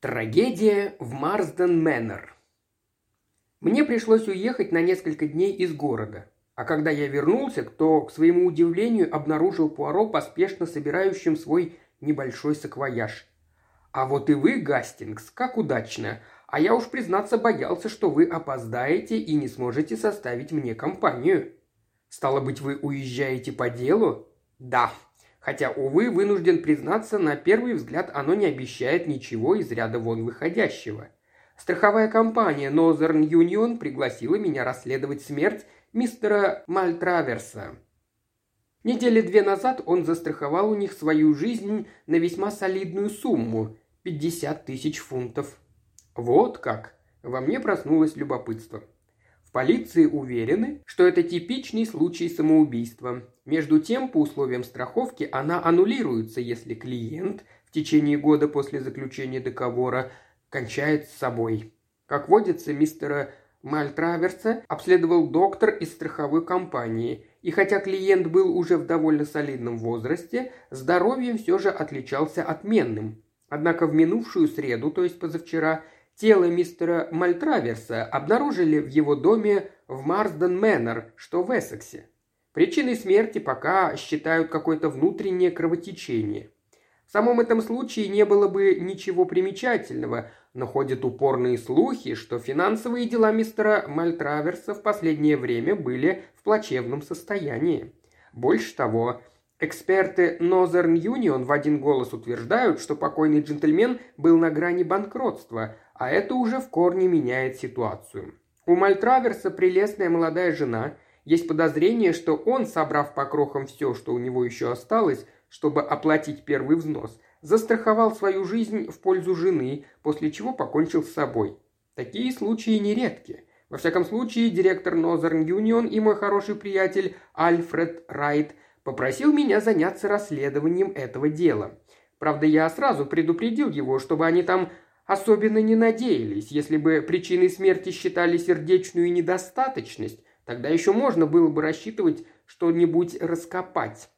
Трагедия в Марсден Мэннер. Мне пришлось уехать на несколько дней из города. А когда я вернулся, то, к своему удивлению, обнаружил Пуаро, поспешно собирающим свой небольшой саквояж. «А вот и вы, Гастингс, как удачно! А я уж, признаться, боялся, что вы опоздаете и не сможете составить мне компанию». «Стало быть, вы уезжаете по делу?» «Да», Хотя, увы, вынужден признаться, на первый взгляд оно не обещает ничего из ряда вон выходящего. Страховая компания Northern Union пригласила меня расследовать смерть мистера Мальтраверса. Недели две назад он застраховал у них свою жизнь на весьма солидную сумму – 50 тысяч фунтов. Вот как! Во мне проснулось любопытство. В полиции уверены, что это типичный случай самоубийства. Между тем, по условиям страховки, она аннулируется, если клиент в течение года после заключения договора кончает с собой. Как водится, мистера Мальтраверса обследовал доктор из страховой компании, и хотя клиент был уже в довольно солидном возрасте, здоровьем все же отличался отменным. Однако в минувшую среду, то есть позавчера, Тело мистера Мальтраверса обнаружили в его доме в Марсден Мэннер, что в Эссексе. Причиной смерти пока считают какое-то внутреннее кровотечение. В самом этом случае не было бы ничего примечательного, но ходят упорные слухи, что финансовые дела мистера Мальтраверса в последнее время были в плачевном состоянии. Больше того, Эксперты Northern Union в один голос утверждают, что покойный джентльмен был на грани банкротства, а это уже в корне меняет ситуацию. У Мальтраверса прелестная молодая жена. Есть подозрение, что он, собрав по крохам все, что у него еще осталось, чтобы оплатить первый взнос, застраховал свою жизнь в пользу жены, после чего покончил с собой. Такие случаи нередки. Во всяком случае, директор Northern Union и мой хороший приятель Альфред Райт попросил меня заняться расследованием этого дела. Правда, я сразу предупредил его, чтобы они там особенно не надеялись. Если бы причиной смерти считали сердечную недостаточность, тогда еще можно было бы рассчитывать что-нибудь раскопать.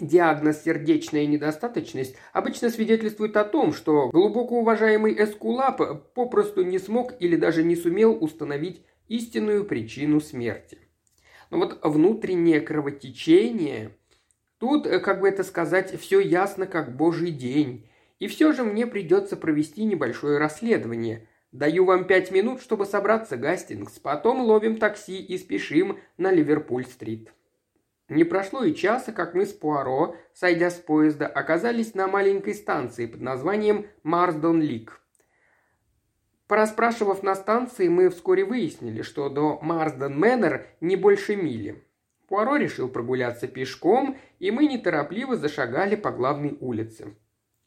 Диагноз «сердечная недостаточность» обычно свидетельствует о том, что глубоко уважаемый Эскулап попросту не смог или даже не сумел установить истинную причину смерти. Но вот внутреннее кровотечение... Тут, как бы это сказать, все ясно как божий день. И все же мне придется провести небольшое расследование. Даю вам пять минут, чтобы собраться, Гастингс. Потом ловим такси и спешим на Ливерпуль-стрит». Не прошло и часа, как мы с Пуаро, сойдя с поезда, оказались на маленькой станции под названием Марсдон-Лик. Порасспрашивав на станции, мы вскоре выяснили, что до Марсдон-Мэннер не больше мили. Пуаро решил прогуляться пешком, и мы неторопливо зашагали по главной улице.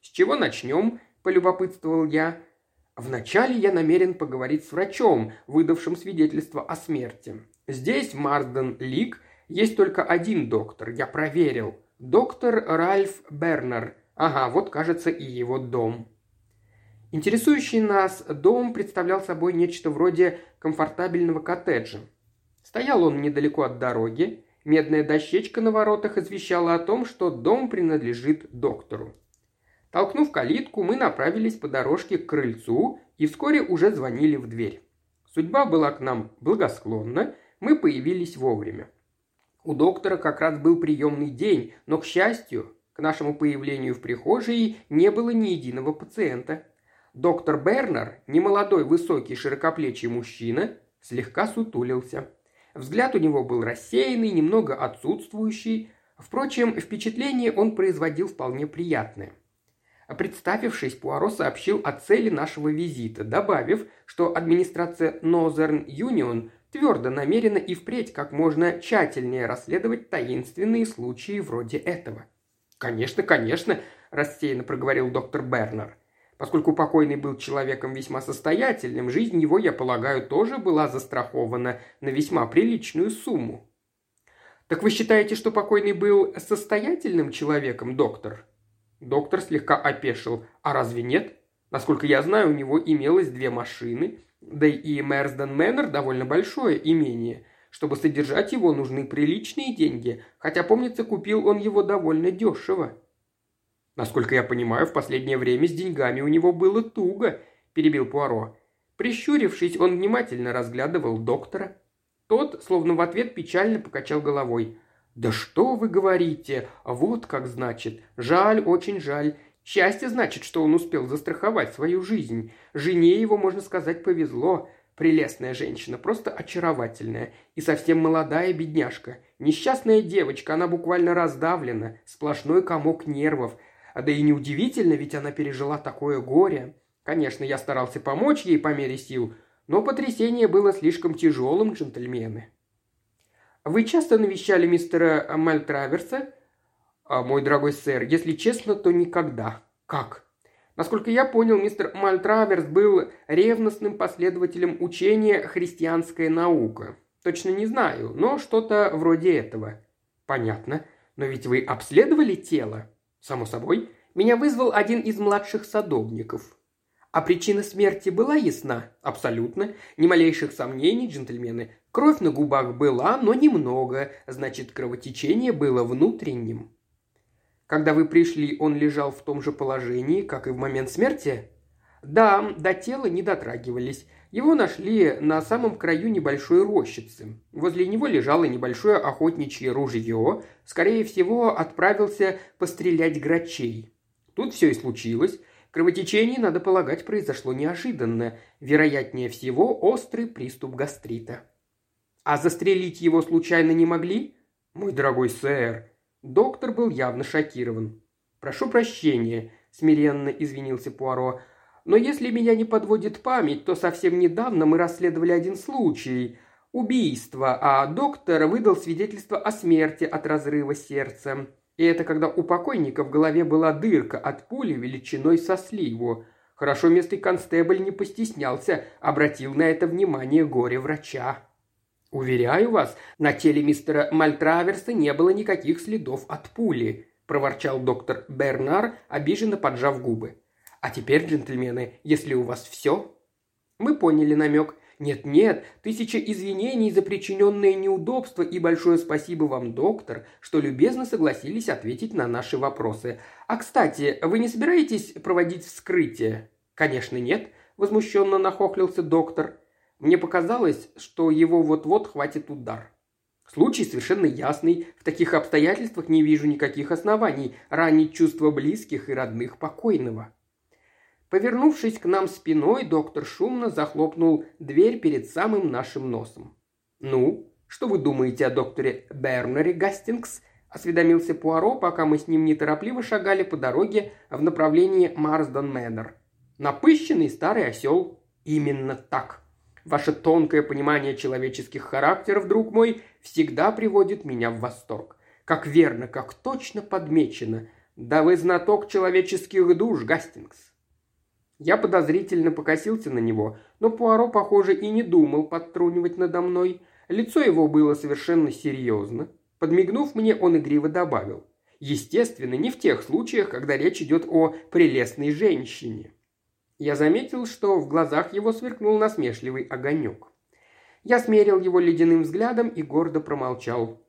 «С чего начнем?» – полюбопытствовал я. «Вначале я намерен поговорить с врачом, выдавшим свидетельство о смерти. Здесь, в Марден-Лик, есть только один доктор, я проверил. Доктор Ральф Бернер. Ага, вот, кажется, и его дом». Интересующий нас дом представлял собой нечто вроде комфортабельного коттеджа. Стоял он недалеко от дороги, медная дощечка на воротах извещала о том, что дом принадлежит доктору. Толкнув калитку, мы направились по дорожке к крыльцу и вскоре уже звонили в дверь. Судьба была к нам благосклонна, мы появились вовремя. У доктора как раз был приемный день, но, к счастью, к нашему появлению в прихожей не было ни единого пациента. Доктор Бернер, немолодой, высокий, широкоплечий мужчина, слегка сутулился. Взгляд у него был рассеянный, немного отсутствующий. Впрочем, впечатление он производил вполне приятное. Представившись, Пуаро сообщил о цели нашего визита, добавив, что администрация Northern Union твердо намерена и впредь как можно тщательнее расследовать таинственные случаи вроде этого. «Конечно, конечно», – рассеянно проговорил доктор Бернер. Поскольку покойный был человеком весьма состоятельным, жизнь его, я полагаю, тоже была застрахована на весьма приличную сумму. «Так вы считаете, что покойный был состоятельным человеком, доктор?» Доктор слегка опешил. А разве нет? Насколько я знаю, у него имелось две машины, да и Мерсден Мэннер довольно большое имение. Чтобы содержать его, нужны приличные деньги, хотя, помнится, купил он его довольно дешево. «Насколько я понимаю, в последнее время с деньгами у него было туго», – перебил Пуаро. Прищурившись, он внимательно разглядывал доктора. Тот, словно в ответ, печально покачал головой. «Да что вы говорите? Вот как значит. Жаль, очень жаль. Счастье значит, что он успел застраховать свою жизнь. Жене его, можно сказать, повезло. Прелестная женщина, просто очаровательная. И совсем молодая бедняжка. Несчастная девочка, она буквально раздавлена. Сплошной комок нервов. А да и неудивительно, ведь она пережила такое горе. Конечно, я старался помочь ей по мере сил, но потрясение было слишком тяжелым, джентльмены. Вы часто навещали мистера Мальтраверса? А, мой дорогой сэр, если честно, то никогда. Как? Насколько я понял, мистер Мальтраверс был ревностным последователем учения «Христианская наука». Точно не знаю, но что-то вроде этого. Понятно. Но ведь вы обследовали тело? Само собой. Меня вызвал один из младших садовников. А причина смерти была ясна? Абсолютно. Ни малейших сомнений, джентльмены. Кровь на губах была, но немного. Значит, кровотечение было внутренним. Когда вы пришли, он лежал в том же положении, как и в момент смерти? Да, до тела не дотрагивались. Его нашли на самом краю небольшой рощицы. Возле него лежало небольшое охотничье ружье. Скорее всего, отправился пострелять грачей. Тут все и случилось. Кровотечение, надо полагать, произошло неожиданно. Вероятнее всего, острый приступ гастрита. А застрелить его случайно не могли? Мой дорогой сэр, Доктор был явно шокирован. «Прошу прощения», – смиренно извинился Пуаро. «Но если меня не подводит память, то совсем недавно мы расследовали один случай – убийство, а доктор выдал свидетельство о смерти от разрыва сердца. И это когда у покойника в голове была дырка от пули величиной со сливу. Хорошо местный констебль не постеснялся, обратил на это внимание горе-врача. «Уверяю вас, на теле мистера Мальтраверса не было никаких следов от пули», – проворчал доктор Бернар, обиженно поджав губы. «А теперь, джентльмены, если у вас все...» Мы поняли намек. «Нет-нет, тысяча извинений за причиненные неудобства и большое спасибо вам, доктор, что любезно согласились ответить на наши вопросы. А, кстати, вы не собираетесь проводить вскрытие?» «Конечно нет», – возмущенно нахохлился доктор. Мне показалось, что его вот-вот хватит удар. Случай совершенно ясный. В таких обстоятельствах не вижу никаких оснований ранить чувства близких и родных покойного. Повернувшись к нам спиной, доктор шумно захлопнул дверь перед самым нашим носом. «Ну, что вы думаете о докторе Бернере Гастингс?» – осведомился Пуаро, пока мы с ним неторопливо шагали по дороге в направлении Марсдон Мэннер. «Напыщенный старый осел. Именно так». Ваше тонкое понимание человеческих характеров, друг мой, всегда приводит меня в восторг. Как верно, как точно подмечено. Да вы знаток человеческих душ, Гастингс. Я подозрительно покосился на него, но Пуаро, похоже, и не думал подтрунивать надо мной. Лицо его было совершенно серьезно. Подмигнув мне, он игриво добавил. Естественно, не в тех случаях, когда речь идет о прелестной женщине. Я заметил, что в глазах его сверкнул насмешливый огонек. Я смерил его ледяным взглядом и гордо промолчал.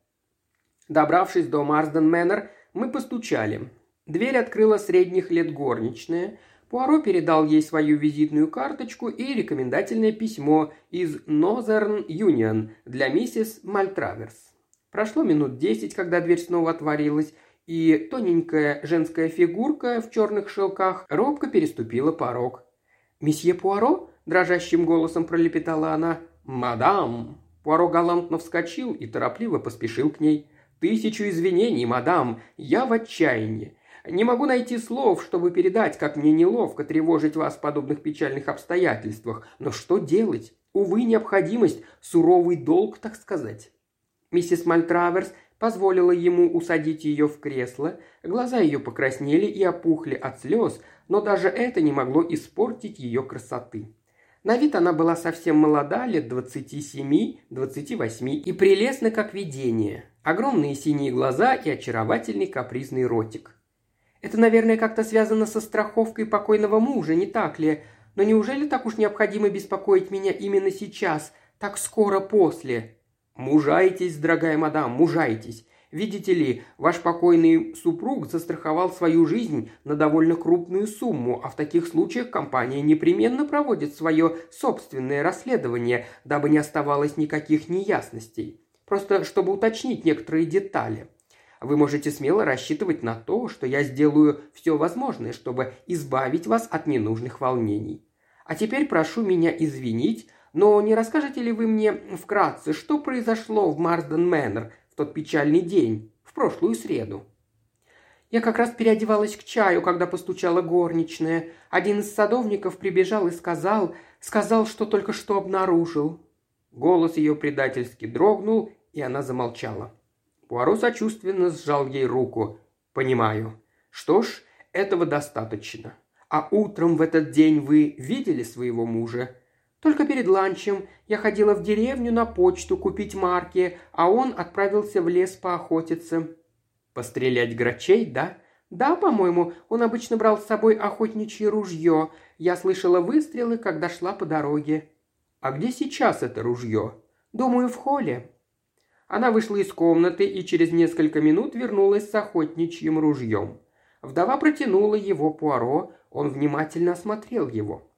Добравшись до Марсден Мэннер, мы постучали. Дверь открыла средних лет горничная. Пуаро передал ей свою визитную карточку и рекомендательное письмо из Northern Union для миссис Мальтраверс. Прошло минут десять, когда дверь снова отворилась, и тоненькая женская фигурка в черных шелках робко переступила порог. «Месье Пуаро?» – дрожащим голосом пролепетала она. «Мадам!» Пуаро галантно вскочил и торопливо поспешил к ней. «Тысячу извинений, мадам, я в отчаянии. Не могу найти слов, чтобы передать, как мне неловко тревожить вас в подобных печальных обстоятельствах. Но что делать? Увы, необходимость, суровый долг, так сказать». Миссис Мальтраверс позволила ему усадить ее в кресло, глаза ее покраснели и опухли от слез, но даже это не могло испортить ее красоты. На вид она была совсем молода, лет 27-28, и прелестна, как видение. Огромные синие глаза и очаровательный капризный ротик. Это, наверное, как-то связано со страховкой покойного мужа, не так ли? Но неужели так уж необходимо беспокоить меня именно сейчас, так скоро после? «Мужайтесь, дорогая мадам, мужайтесь. Видите ли, ваш покойный супруг застраховал свою жизнь на довольно крупную сумму, а в таких случаях компания непременно проводит свое собственное расследование, дабы не оставалось никаких неясностей. Просто чтобы уточнить некоторые детали. Вы можете смело рассчитывать на то, что я сделаю все возможное, чтобы избавить вас от ненужных волнений. А теперь прошу меня извинить, но не расскажете ли вы мне вкратце, что произошло в Марсден Мэннер тот печальный день, в прошлую среду?» Я как раз переодевалась к чаю, когда постучала горничная. Один из садовников прибежал и сказал, сказал, что только что обнаружил. Голос ее предательски дрогнул, и она замолчала. Пуаро сочувственно сжал ей руку. «Понимаю. Что ж, этого достаточно. А утром в этот день вы видели своего мужа?» Только перед ланчем я ходила в деревню на почту купить марки, а он отправился в лес поохотиться. Пострелять грачей, да? Да, по-моему, он обычно брал с собой охотничье ружье. Я слышала выстрелы, когда шла по дороге. А где сейчас это ружье? Думаю, в холле. Она вышла из комнаты и через несколько минут вернулась с охотничьим ружьем. Вдова протянула его Пуаро, он внимательно осмотрел его.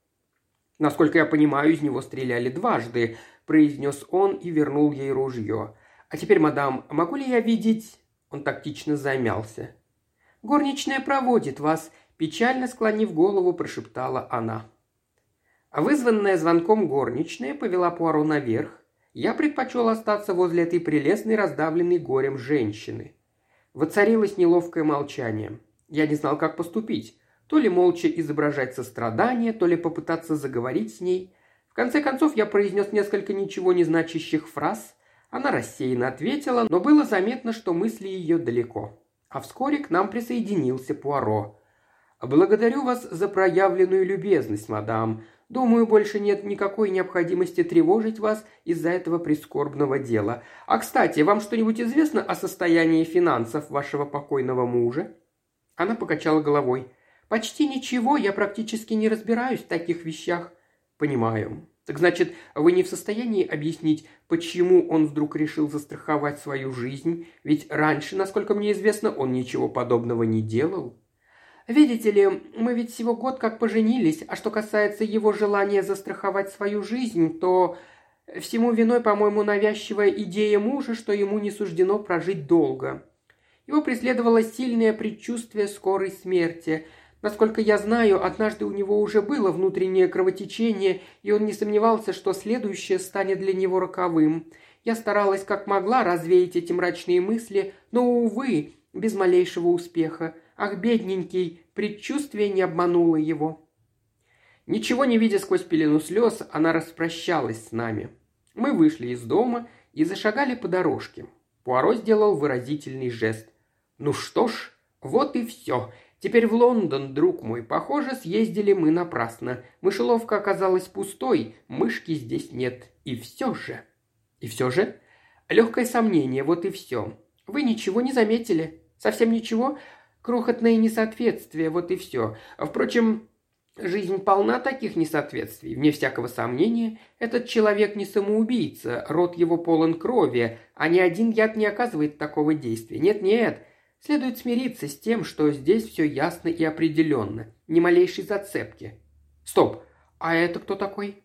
«Насколько я понимаю, из него стреляли дважды», – произнес он и вернул ей ружье. «А теперь, мадам, могу ли я видеть...» Он тактично замялся. «Горничная проводит вас», – печально склонив голову, прошептала она. А вызванная звонком горничная повела Пуаро наверх. Я предпочел остаться возле этой прелестной, раздавленной горем женщины. Воцарилось неловкое молчание. Я не знал, как поступить. То ли молча изображать сострадание, то ли попытаться заговорить с ней. В конце концов я произнес несколько ничего не значащих фраз. Она рассеянно ответила, но было заметно, что мысли ее далеко. А вскоре к нам присоединился Пуаро. «Благодарю вас за проявленную любезность, мадам. Думаю, больше нет никакой необходимости тревожить вас из-за этого прискорбного дела. А, кстати, вам что-нибудь известно о состоянии финансов вашего покойного мужа?» Она покачала головой. Почти ничего, я практически не разбираюсь в таких вещах. Понимаю. Так значит, вы не в состоянии объяснить, почему он вдруг решил застраховать свою жизнь? Ведь раньше, насколько мне известно, он ничего подобного не делал. Видите ли, мы ведь всего год как поженились, а что касается его желания застраховать свою жизнь, то всему виной, по-моему, навязчивая идея мужа, что ему не суждено прожить долго. Его преследовало сильное предчувствие скорой смерти – Насколько я знаю, однажды у него уже было внутреннее кровотечение, и он не сомневался, что следующее станет для него роковым. Я старалась как могла развеять эти мрачные мысли, но, увы, без малейшего успеха. Ах, бедненький, предчувствие не обмануло его. Ничего не видя сквозь пелену слез, она распрощалась с нами. Мы вышли из дома и зашагали по дорожке. Пуаро сделал выразительный жест. «Ну что ж, вот и все. Теперь в Лондон, друг мой. Похоже, съездили мы напрасно. Мышеловка оказалась пустой, мышки здесь нет. И все же... И все же? Легкое сомнение, вот и все. Вы ничего не заметили? Совсем ничего? Крохотное несоответствие, вот и все. Впрочем, Жизнь полна таких несоответствий. Вне всякого сомнения, этот человек не самоубийца, рот его полон крови, а ни один яд не оказывает такого действия. Нет-нет, Следует смириться с тем, что здесь все ясно и определенно, ни малейшей зацепки. Стоп, а это кто такой?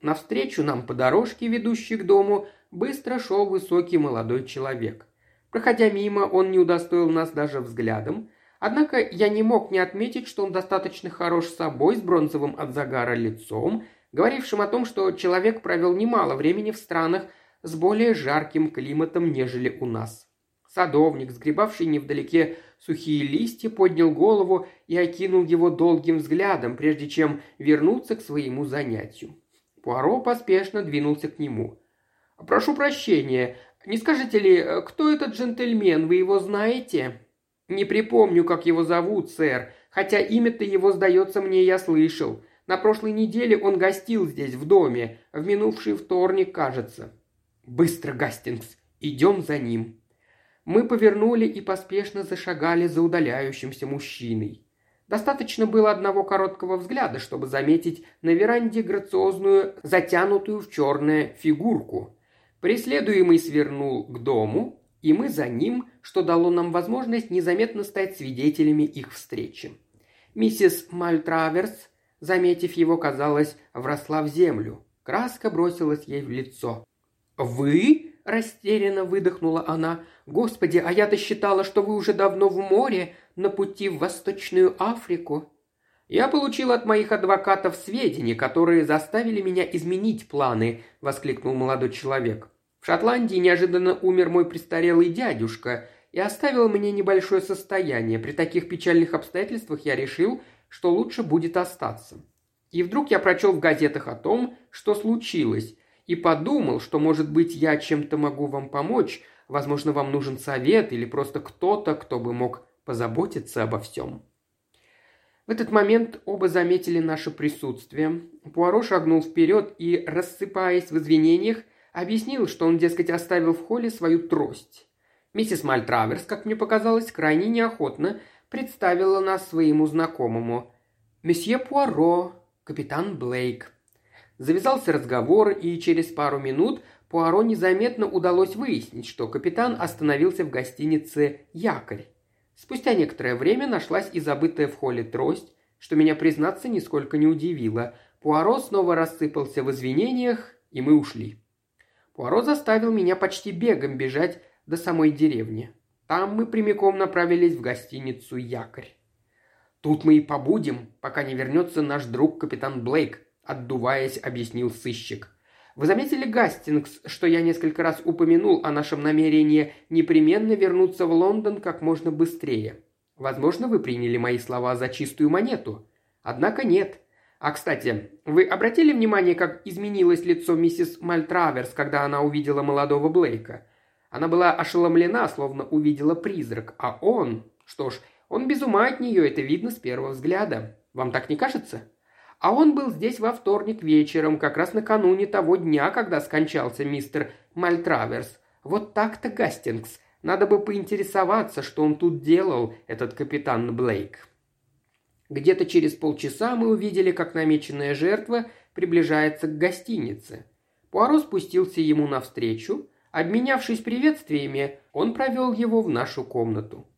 Навстречу нам по дорожке, ведущей к дому, быстро шел высокий молодой человек. Проходя мимо, он не удостоил нас даже взглядом, однако я не мог не отметить, что он достаточно хорош собой, с бронзовым от загара лицом, говорившим о том, что человек провел немало времени в странах с более жарким климатом, нежели у нас. Садовник, сгребавший невдалеке сухие листья, поднял голову и окинул его долгим взглядом, прежде чем вернуться к своему занятию. Пуаро поспешно двинулся к нему. «Прошу прощения, не скажете ли, кто этот джентльмен, вы его знаете?» «Не припомню, как его зовут, сэр, хотя имя-то его, сдается мне, я слышал. На прошлой неделе он гостил здесь, в доме, в минувший вторник, кажется». «Быстро, Гастингс, идем за ним», мы повернули и поспешно зашагали за удаляющимся мужчиной. Достаточно было одного короткого взгляда, чтобы заметить на веранде грациозную, затянутую в черное фигурку. Преследуемый свернул к дому, и мы за ним, что дало нам возможность незаметно стать свидетелями их встречи. Миссис Мальтраверс, заметив его, казалось, вросла в землю. Краска бросилась ей в лицо. «Вы?» – растерянно выдохнула она. «Господи, а я-то считала, что вы уже давно в море, на пути в Восточную Африку». «Я получил от моих адвокатов сведения, которые заставили меня изменить планы», – воскликнул молодой человек. «В Шотландии неожиданно умер мой престарелый дядюшка и оставил мне небольшое состояние. При таких печальных обстоятельствах я решил, что лучше будет остаться. И вдруг я прочел в газетах о том, что случилось, и подумал, что, может быть, я чем-то могу вам помочь, возможно, вам нужен совет или просто кто-то, кто бы мог позаботиться обо всем. В этот момент оба заметили наше присутствие. Пуаро шагнул вперед и, рассыпаясь в извинениях, объяснил, что он, дескать, оставил в холле свою трость. Миссис Мальтраверс, как мне показалось, крайне неохотно представила нас своему знакомому. «Месье Пуаро, капитан Блейк». Завязался разговор, и через пару минут Пуаро незаметно удалось выяснить, что капитан остановился в гостинице «Якорь». Спустя некоторое время нашлась и забытая в холле трость, что меня, признаться, нисколько не удивило. Пуаро снова рассыпался в извинениях, и мы ушли. Пуаро заставил меня почти бегом бежать до самой деревни. Там мы прямиком направились в гостиницу «Якорь». «Тут мы и побудем, пока не вернется наш друг капитан Блейк», – отдуваясь, объяснил сыщик. Вы заметили, Гастингс, что я несколько раз упомянул о нашем намерении непременно вернуться в Лондон как можно быстрее? Возможно, вы приняли мои слова за чистую монету. Однако нет. А, кстати, вы обратили внимание, как изменилось лицо миссис Мальтраверс, когда она увидела молодого Блейка? Она была ошеломлена, словно увидела призрак, а он... Что ж, он без ума от нее, это видно с первого взгляда. Вам так не кажется?» А он был здесь во вторник вечером, как раз накануне того дня, когда скончался мистер Мальтраверс. Вот так-то, Гастингс. Надо бы поинтересоваться, что он тут делал, этот капитан Блейк. Где-то через полчаса мы увидели, как намеченная жертва приближается к гостинице. Пуаро спустился ему навстречу. Обменявшись приветствиями, он провел его в нашу комнату.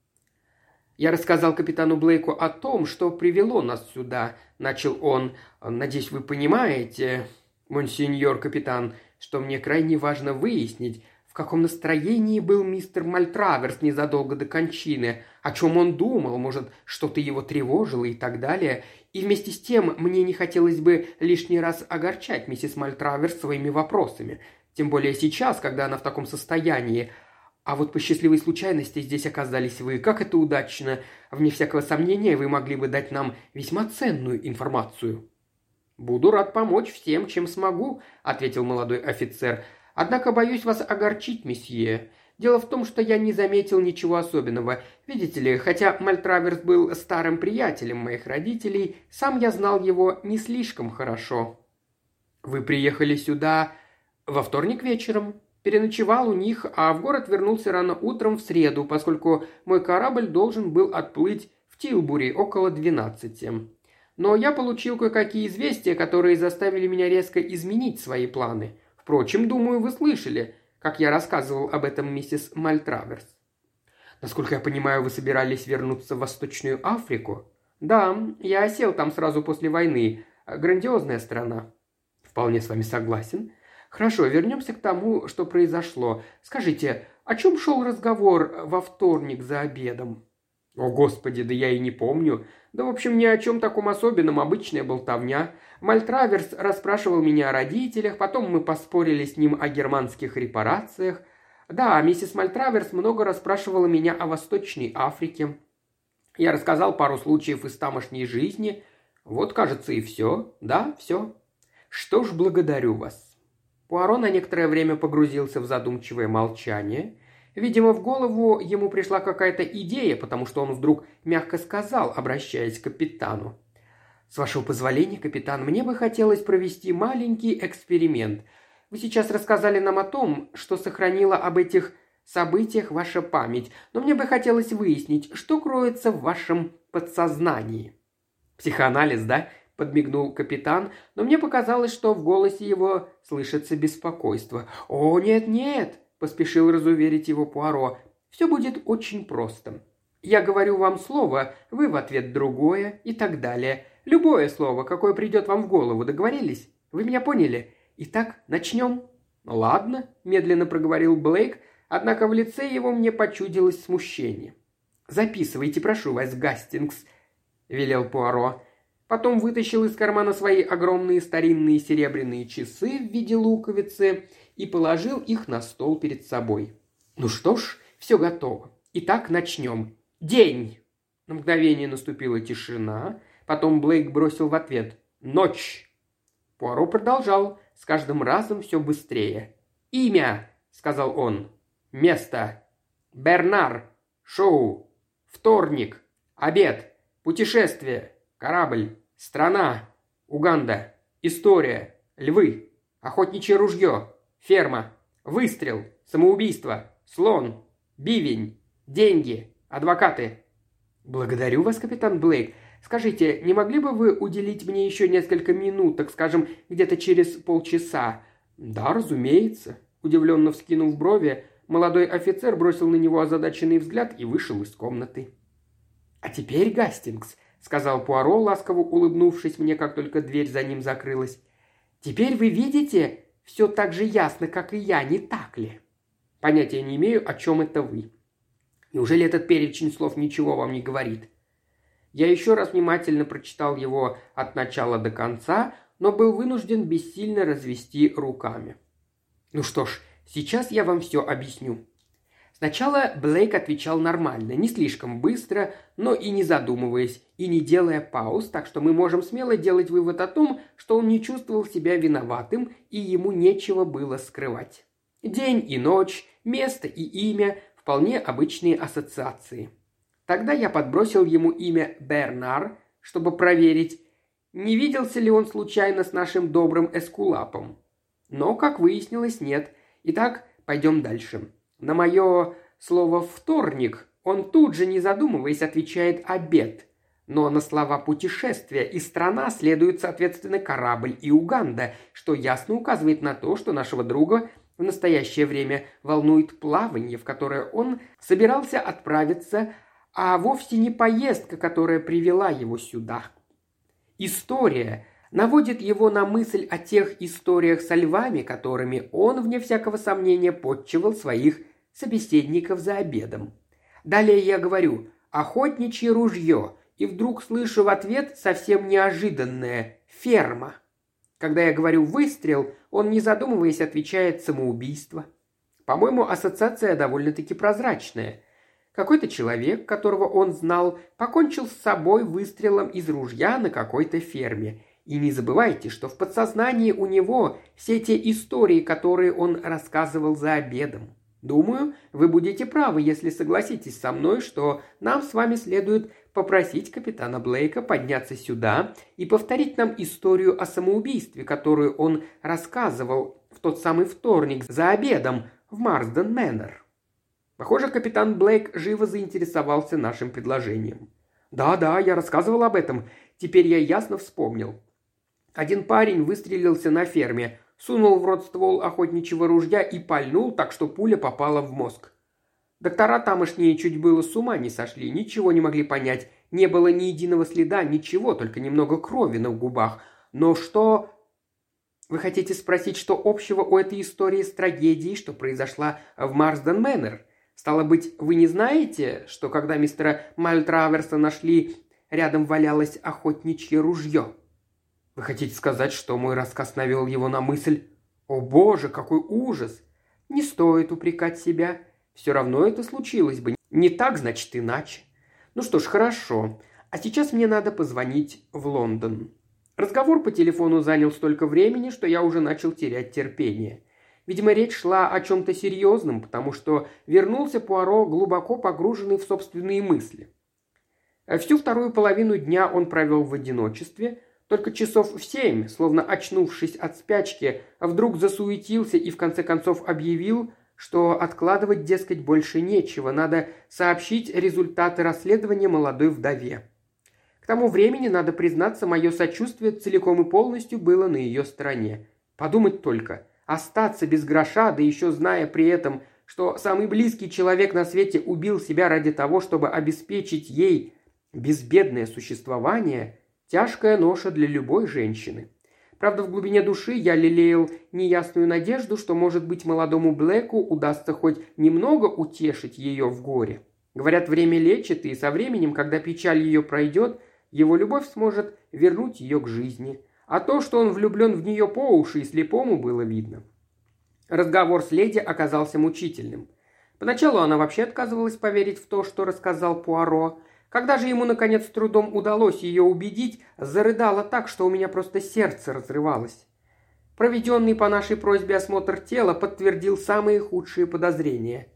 «Я рассказал капитану Блейку о том, что привело нас сюда», – начал он. «Надеюсь, вы понимаете, монсеньор капитан, что мне крайне важно выяснить, в каком настроении был мистер Мальтраверс незадолго до кончины, о чем он думал, может, что-то его тревожило и так далее. И вместе с тем мне не хотелось бы лишний раз огорчать миссис Мальтраверс своими вопросами. Тем более сейчас, когда она в таком состоянии – а вот по счастливой случайности здесь оказались вы. Как это удачно. Вне всякого сомнения, вы могли бы дать нам весьма ценную информацию». «Буду рад помочь всем, чем смогу», – ответил молодой офицер. «Однако боюсь вас огорчить, месье. Дело в том, что я не заметил ничего особенного. Видите ли, хотя Мальтраверс был старым приятелем моих родителей, сам я знал его не слишком хорошо». «Вы приехали сюда во вторник вечером?» Переночевал у них, а в город вернулся рано утром в среду, поскольку мой корабль должен был отплыть в Тилбури около двенадцати. Но я получил кое-какие известия, которые заставили меня резко изменить свои планы. Впрочем, думаю, вы слышали, как я рассказывал об этом миссис Мальтраверс. Насколько я понимаю, вы собирались вернуться в Восточную Африку? Да, я осел там сразу после войны. Грандиозная страна. Вполне с вами согласен. Хорошо, вернемся к тому, что произошло. Скажите, о чем шел разговор во вторник за обедом? О, господи, да я и не помню. Да, в общем, ни о чем таком особенном, обычная болтовня. Мальтраверс расспрашивал меня о родителях, потом мы поспорили с ним о германских репарациях. Да, миссис Мальтраверс много расспрашивала меня о Восточной Африке. Я рассказал пару случаев из тамошней жизни. Вот, кажется, и все. Да, все. Что ж, благодарю вас. Пуаро на некоторое время погрузился в задумчивое молчание. Видимо, в голову ему пришла какая-то идея, потому что он вдруг мягко сказал, обращаясь к капитану. «С вашего позволения, капитан, мне бы хотелось провести маленький эксперимент. Вы сейчас рассказали нам о том, что сохранила об этих событиях ваша память, но мне бы хотелось выяснить, что кроется в вашем подсознании». «Психоанализ, да?» – подмигнул капитан, но мне показалось, что в голосе его слышится беспокойство. «О, нет-нет!» – поспешил разуверить его Пуаро. «Все будет очень просто. Я говорю вам слово, вы в ответ другое и так далее. Любое слово, какое придет вам в голову, договорились? Вы меня поняли? Итак, начнем?» «Ладно», – медленно проговорил Блейк, однако в лице его мне почудилось смущение. «Записывайте, прошу вас, Гастингс», – велел Пуаро. Потом вытащил из кармана свои огромные старинные серебряные часы в виде луковицы и положил их на стол перед собой. «Ну что ж, все готово. Итак, начнем. День!» На мгновение наступила тишина, потом Блейк бросил в ответ «Ночь!». Пуаро продолжал, с каждым разом все быстрее. «Имя!» – сказал он. «Место!» «Бернар!» «Шоу!» «Вторник!» «Обед!» «Путешествие!» «Корабль!» «Страна!» «Уганда!» «История!» «Львы!» «Охотничье ружье!» «Ферма!» «Выстрел!» «Самоубийство!» «Слон!» «Бивень!» «Деньги!» «Адвокаты!» «Благодарю вас, капитан Блейк. Скажите, не могли бы вы уделить мне еще несколько минут, так скажем, где-то через полчаса?» «Да, разумеется», – удивленно вскинув брови, молодой офицер бросил на него озадаченный взгляд и вышел из комнаты. «А теперь, Гастингс», – сказал Пуаро, ласково улыбнувшись мне, как только дверь за ним закрылась, – «теперь вы видите все так же ясно, как и я, не так ли?» «Понятия не имею, о чем это вы». «Неужели этот перечень слов ничего вам не говорит?» Я еще раз внимательно прочитал его от начала до конца, но был вынужден бессильно развести руками. Ну что ж, сейчас я вам все объясню. Сначала Блейк отвечал нормально, не слишком быстро, но и не задумываясь, и не делая пауз, так что мы можем смело делать вывод о том, что он не чувствовал себя виноватым и ему нечего было скрывать. День и ночь, место и имя – вполне обычные ассоциации – Тогда я подбросил ему имя Бернар, чтобы проверить, не виделся ли он случайно с нашим добрым Эскулапом. Но, как выяснилось, нет. Итак, пойдем дальше. На мое слово «вторник» он тут же, не задумываясь, отвечает «обед». Но на слова «путешествие» и «страна» следует, соответственно, корабль и Уганда, что ясно указывает на то, что нашего друга в настоящее время волнует плавание, в которое он собирался отправиться а вовсе не поездка, которая привела его сюда. История наводит его на мысль о тех историях со львами, которыми он, вне всякого сомнения, подчивал своих собеседников за обедом. Далее я говорю «охотничье ружье», и вдруг слышу в ответ совсем неожиданное «ферма». Когда я говорю «выстрел», он, не задумываясь, отвечает «самоубийство». По-моему, ассоциация довольно-таки прозрачная. Какой-то человек, которого он знал, покончил с собой выстрелом из ружья на какой-то ферме. И не забывайте, что в подсознании у него все те истории, которые он рассказывал за обедом. Думаю, вы будете правы, если согласитесь со мной, что нам с вами следует попросить капитана Блейка подняться сюда и повторить нам историю о самоубийстве, которую он рассказывал в тот самый вторник за обедом в Марсден Мэннер. Похоже, капитан Блейк живо заинтересовался нашим предложением. «Да-да, я рассказывал об этом. Теперь я ясно вспомнил. Один парень выстрелился на ферме, сунул в рот ствол охотничьего ружья и пальнул, так что пуля попала в мозг. Доктора тамошние чуть было с ума не сошли, ничего не могли понять. Не было ни единого следа, ничего, только немного крови на губах. Но что... Вы хотите спросить, что общего у этой истории с трагедией, что произошла в Марсден Мэннер? Стало быть, вы не знаете, что когда мистера Мальтраверса нашли, рядом валялось охотничье ружье? Вы хотите сказать, что мой рассказ навел его на мысль «О боже, какой ужас!» Не стоит упрекать себя. Все равно это случилось бы. Не так, значит, иначе. Ну что ж, хорошо. А сейчас мне надо позвонить в Лондон. Разговор по телефону занял столько времени, что я уже начал терять терпение. Видимо, речь шла о чем-то серьезном, потому что вернулся Пуаро глубоко погруженный в собственные мысли. Всю вторую половину дня он провел в одиночестве, только часов в семь, словно очнувшись от спячки, вдруг засуетился и в конце концов объявил, что откладывать, дескать, больше нечего, надо сообщить результаты расследования молодой вдове. К тому времени, надо признаться, мое сочувствие целиком и полностью было на ее стороне. Подумать только – Остаться без гроша, да еще зная при этом, что самый близкий человек на свете убил себя ради того, чтобы обеспечить ей безбедное существование, тяжкая ноша для любой женщины. Правда, в глубине души я лелеял неясную надежду, что, может быть, молодому Блэку удастся хоть немного утешить ее в горе. Говорят, время лечит, и со временем, когда печаль ее пройдет, его любовь сможет вернуть ее к жизни. А то, что он влюблен в нее по уши и слепому, было видно. Разговор с леди оказался мучительным. Поначалу она вообще отказывалась поверить в то, что рассказал Пуаро. Когда же ему, наконец, трудом удалось ее убедить, зарыдала так, что у меня просто сердце разрывалось. Проведенный по нашей просьбе осмотр тела подтвердил самые худшие подозрения.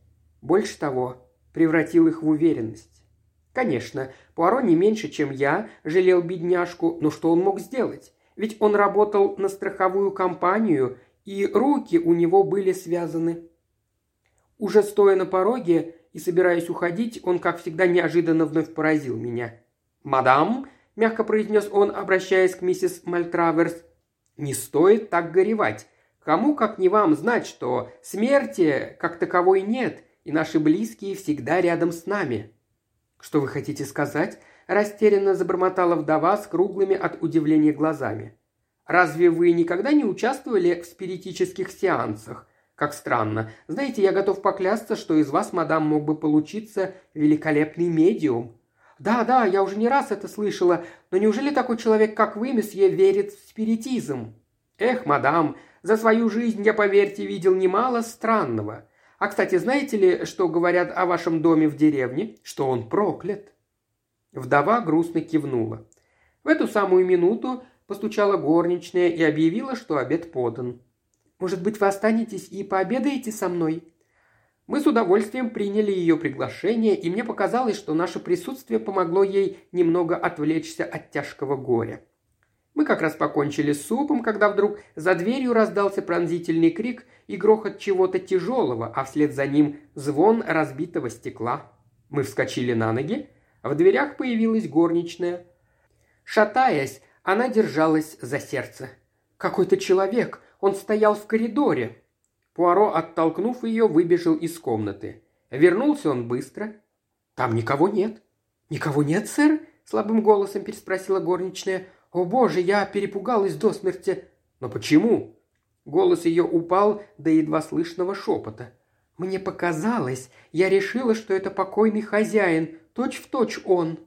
Больше того, превратил их в уверенность. Конечно, Пуаро не меньше, чем я, жалел бедняжку, но что он мог сделать? Ведь он работал на страховую компанию, и руки у него были связаны. Уже стоя на пороге и собираясь уходить, он, как всегда, неожиданно вновь поразил меня. «Мадам», – мягко произнес он, обращаясь к миссис Мальтраверс, – «не стоит так горевать. Кому, как не вам, знать, что смерти как таковой нет, и наши близкие всегда рядом с нами». «Что вы хотите сказать?» – растерянно забормотала вдова с круглыми от удивления глазами. «Разве вы никогда не участвовали в спиритических сеансах?» Как странно. Знаете, я готов поклясться, что из вас, мадам, мог бы получиться великолепный медиум. Да, да, я уже не раз это слышала, но неужели такой человек, как вы, месье, верит в спиритизм? Эх, мадам, за свою жизнь я, поверьте, видел немало странного. А, кстати, знаете ли, что говорят о вашем доме в деревне? Что он проклят. Вдова грустно кивнула. В эту самую минуту постучала горничная и объявила, что обед подан. Может быть, вы останетесь и пообедаете со мной?» Мы с удовольствием приняли ее приглашение, и мне показалось, что наше присутствие помогло ей немного отвлечься от тяжкого горя. Мы как раз покончили с супом, когда вдруг за дверью раздался пронзительный крик и грохот чего-то тяжелого, а вслед за ним звон разбитого стекла. Мы вскочили на ноги, в дверях появилась горничная. Шатаясь, она держалась за сердце. «Какой-то человек! Он стоял в коридоре». Пуаро, оттолкнув ее, выбежал из комнаты. Вернулся он быстро. «Там никого нет». «Никого нет, сэр?» – слабым голосом переспросила горничная. «О боже, я перепугалась до смерти». «Но почему?» Голос ее упал до едва слышного шепота. «Мне показалось, я решила, что это покойный хозяин, точь-в-точь точь он».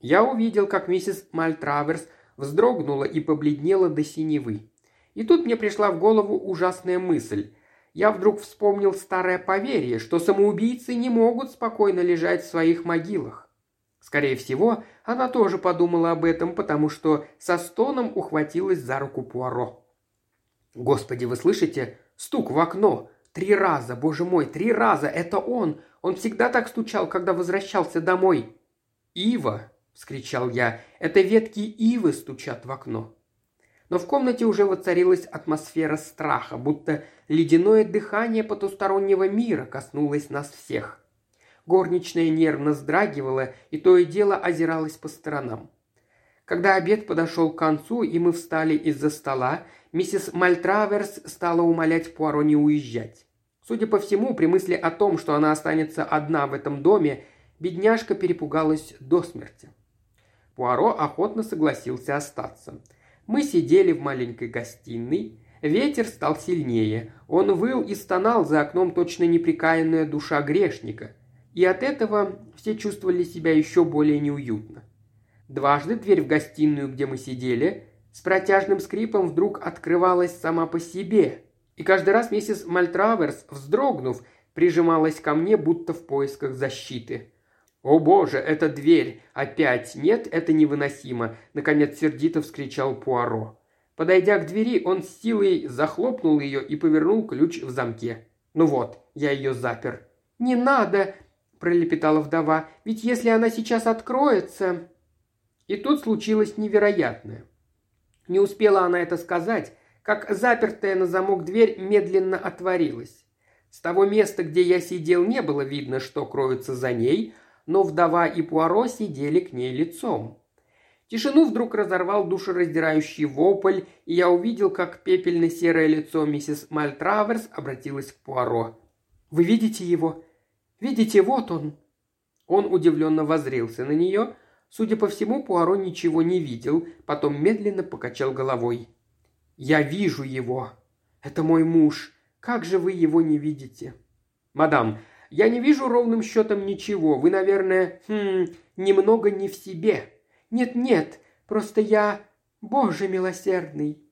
Я увидел, как миссис Мальтраверс вздрогнула и побледнела до синевы. И тут мне пришла в голову ужасная мысль. Я вдруг вспомнил старое поверье, что самоубийцы не могут спокойно лежать в своих могилах. Скорее всего, она тоже подумала об этом, потому что со стоном ухватилась за руку Пуаро. «Господи, вы слышите? Стук в окно! Три раза, боже мой, три раза! Это он! Он всегда так стучал, когда возвращался домой!» «Ива!» – вскричал я. «Это ветки ивы стучат в окно!» Но в комнате уже воцарилась атмосфера страха, будто ледяное дыхание потустороннего мира коснулось нас всех. Горничная нервно сдрагивала и то и дело озиралась по сторонам. Когда обед подошел к концу, и мы встали из-за стола, миссис Мальтраверс стала умолять Пуаро не уезжать. Судя по всему, при мысли о том, что она останется одна в этом доме, бедняжка перепугалась до смерти. Пуаро охотно согласился остаться – мы сидели в маленькой гостиной. Ветер стал сильнее. Он выл и стонал за окном точно неприкаянная душа грешника. И от этого все чувствовали себя еще более неуютно. Дважды дверь в гостиную, где мы сидели, с протяжным скрипом вдруг открывалась сама по себе. И каждый раз миссис Мальтраверс, вздрогнув, прижималась ко мне, будто в поисках защиты. «О боже, эта дверь! Опять! Нет, это невыносимо!» – наконец сердито вскричал Пуаро. Подойдя к двери, он с силой захлопнул ее и повернул ключ в замке. «Ну вот, я ее запер». «Не надо!» – пролепетала вдова. «Ведь если она сейчас откроется...» И тут случилось невероятное. Не успела она это сказать, как запертая на замок дверь медленно отворилась. С того места, где я сидел, не было видно, что кроется за ней – но вдова и Пуаро сидели к ней лицом. Тишину вдруг разорвал душераздирающий вопль, и я увидел, как пепельно-серое лицо миссис Мальтраверс обратилось к Пуаро. «Вы видите его? Видите, вот он!» Он удивленно возрился на нее. Судя по всему, Пуаро ничего не видел, потом медленно покачал головой. «Я вижу его. Это мой муж. Как же вы его не видите?» «Мадам, я не вижу ровным счетом ничего. Вы, наверное, хм, немного не в себе». «Нет-нет, просто я... Боже милосердный!»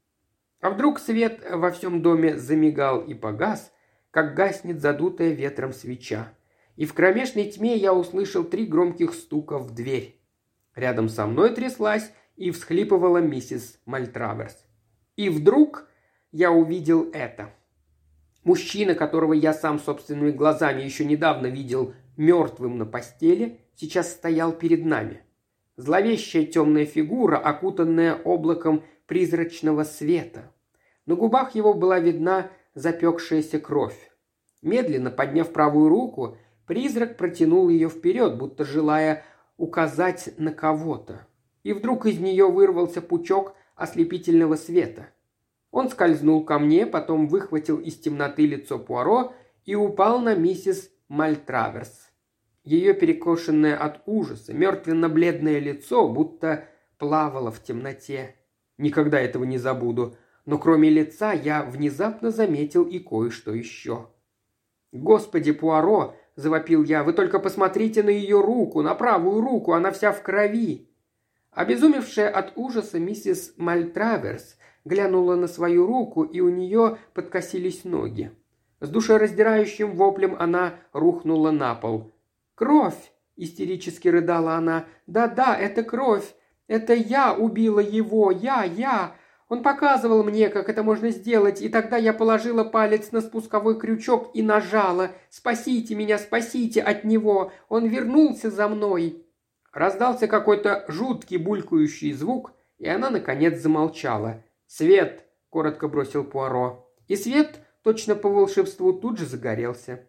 А вдруг свет во всем доме замигал и погас, как гаснет задутая ветром свеча. И в кромешной тьме я услышал три громких стука в дверь. Рядом со мной тряслась и всхлипывала миссис Мальтраверс. И вдруг я увидел это. Мужчина, которого я сам собственными глазами еще недавно видел мертвым на постели, сейчас стоял перед нами. Зловещая темная фигура, окутанная облаком призрачного света. На губах его была видна запекшаяся кровь. Медленно подняв правую руку, призрак протянул ее вперед, будто желая указать на кого-то. И вдруг из нее вырвался пучок ослепительного света. Он скользнул ко мне, потом выхватил из темноты лицо Пуаро и упал на миссис Мальтраверс. Ее перекошенное от ужаса, мертвенно-бледное лицо будто плавало в темноте. Никогда этого не забуду, но кроме лица я внезапно заметил и кое-что еще. «Господи, Пуаро!» – завопил я. «Вы только посмотрите на ее руку, на правую руку, она вся в крови!» Обезумевшая от ужаса миссис Мальтраверс глянула на свою руку, и у нее подкосились ноги. С душераздирающим воплем она рухнула на пол. «Кровь!» – истерически рыдала она. «Да-да, это кровь! Это я убила его! Я, я! Он показывал мне, как это можно сделать, и тогда я положила палец на спусковой крючок и нажала. «Спасите меня, спасите от него! Он вернулся за мной!» Раздался какой-то жуткий булькающий звук, и она, наконец, замолчала. «Свет!» – коротко бросил Пуаро. И свет, точно по волшебству, тут же загорелся.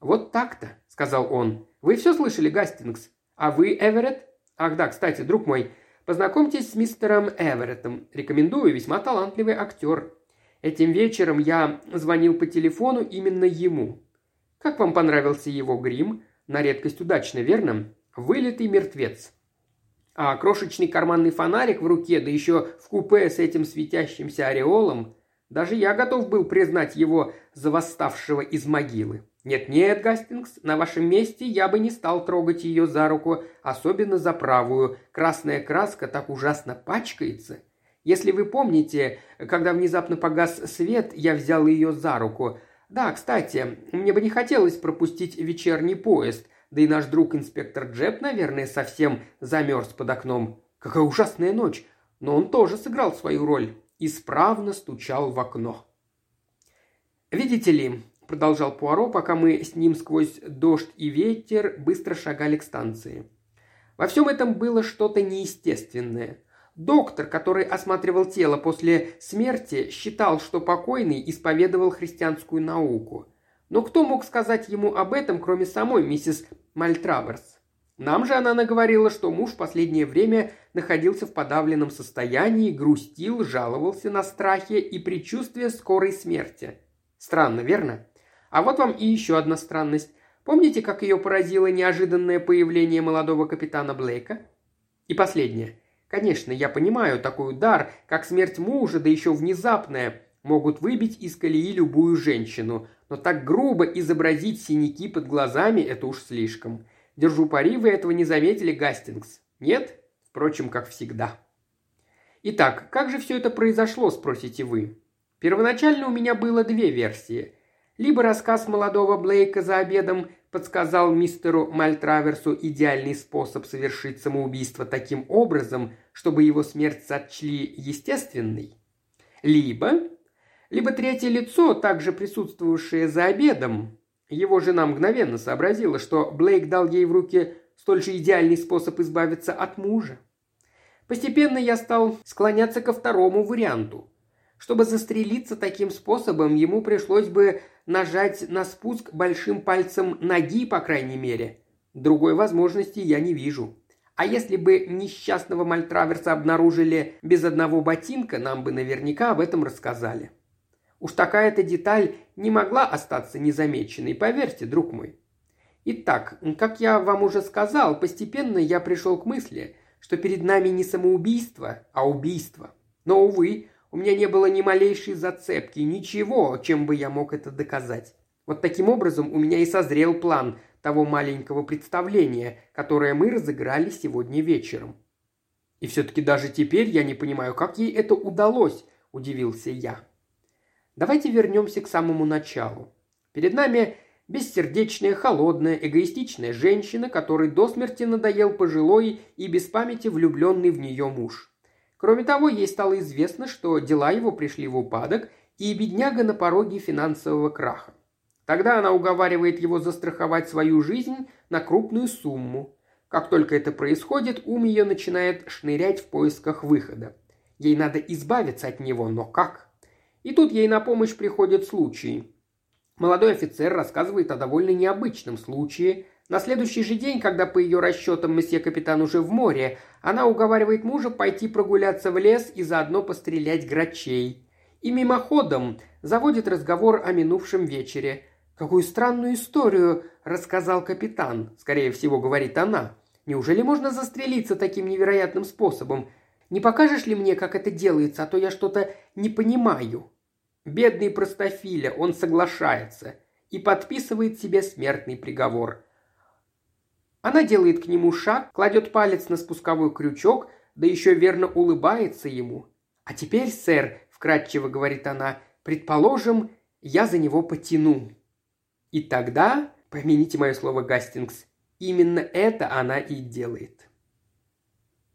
«Вот так-то», – сказал он. «Вы все слышали, Гастингс? А вы, Эверетт? Ах да, кстати, друг мой, познакомьтесь с мистером Эвереттом. Рекомендую, весьма талантливый актер. Этим вечером я звонил по телефону именно ему. Как вам понравился его грим? На редкость удачно, верно? Вылитый мертвец а крошечный карманный фонарик в руке, да еще в купе с этим светящимся ореолом, даже я готов был признать его за восставшего из могилы. Нет-нет, Гастингс, на вашем месте я бы не стал трогать ее за руку, особенно за правую. Красная краска так ужасно пачкается. Если вы помните, когда внезапно погас свет, я взял ее за руку. Да, кстати, мне бы не хотелось пропустить вечерний поезд – да и наш друг инспектор Джеб, наверное, совсем замерз под окном. Какая ужасная ночь. Но он тоже сыграл свою роль. Исправно стучал в окно. «Видите ли», – продолжал Пуаро, пока мы с ним сквозь дождь и ветер быстро шагали к станции. Во всем этом было что-то неестественное. Доктор, который осматривал тело после смерти, считал, что покойный исповедовал христианскую науку – но кто мог сказать ему об этом, кроме самой миссис Мальтраверс? Нам же она наговорила, что муж в последнее время находился в подавленном состоянии, грустил, жаловался на страхи и предчувствие скорой смерти. Странно, верно? А вот вам и еще одна странность. Помните, как ее поразило неожиданное появление молодого капитана Блейка? И последнее. Конечно, я понимаю, такой удар, как смерть мужа, да еще внезапная, могут выбить из колеи любую женщину, но так грубо изобразить синяки под глазами – это уж слишком. Держу пари, вы этого не заметили, Гастингс? Нет? Впрочем, как всегда. Итак, как же все это произошло, спросите вы? Первоначально у меня было две версии. Либо рассказ молодого Блейка за обедом подсказал мистеру Мальтраверсу идеальный способ совершить самоубийство таким образом, чтобы его смерть сочли естественной. Либо либо третье лицо, также присутствовавшее за обедом. Его жена мгновенно сообразила, что Блейк дал ей в руки столь же идеальный способ избавиться от мужа. Постепенно я стал склоняться ко второму варианту. Чтобы застрелиться таким способом, ему пришлось бы нажать на спуск большим пальцем ноги, по крайней мере. Другой возможности я не вижу. А если бы несчастного мальтраверса обнаружили без одного ботинка, нам бы наверняка об этом рассказали. Уж такая-то деталь не могла остаться незамеченной, поверьте, друг мой. Итак, как я вам уже сказал, постепенно я пришел к мысли, что перед нами не самоубийство, а убийство. Но, увы, у меня не было ни малейшей зацепки, ничего, чем бы я мог это доказать. Вот таким образом у меня и созрел план того маленького представления, которое мы разыграли сегодня вечером. И все-таки даже теперь я не понимаю, как ей это удалось, удивился я. Давайте вернемся к самому началу. Перед нами бессердечная, холодная, эгоистичная женщина, которой до смерти надоел пожилой и без памяти влюбленный в нее муж. Кроме того, ей стало известно, что дела его пришли в упадок, и бедняга на пороге финансового краха. Тогда она уговаривает его застраховать свою жизнь на крупную сумму. Как только это происходит, ум ее начинает шнырять в поисках выхода. Ей надо избавиться от него, но как? И тут ей на помощь приходит случай. Молодой офицер рассказывает о довольно необычном случае. На следующий же день, когда по ее расчетам месье капитан уже в море, она уговаривает мужа пойти прогуляться в лес и заодно пострелять грачей. И мимоходом заводит разговор о минувшем вечере. «Какую странную историю рассказал капитан», – скорее всего, говорит она. «Неужели можно застрелиться таким невероятным способом? Не покажешь ли мне, как это делается, а то я что-то не понимаю?» Бедный простофиля, он соглашается и подписывает себе смертный приговор. Она делает к нему шаг, кладет палец на спусковой крючок, да еще верно улыбается ему. «А теперь, сэр», – вкратчиво говорит она, – «предположим, я за него потяну». И тогда, помяните мое слово, Гастингс, именно это она и делает.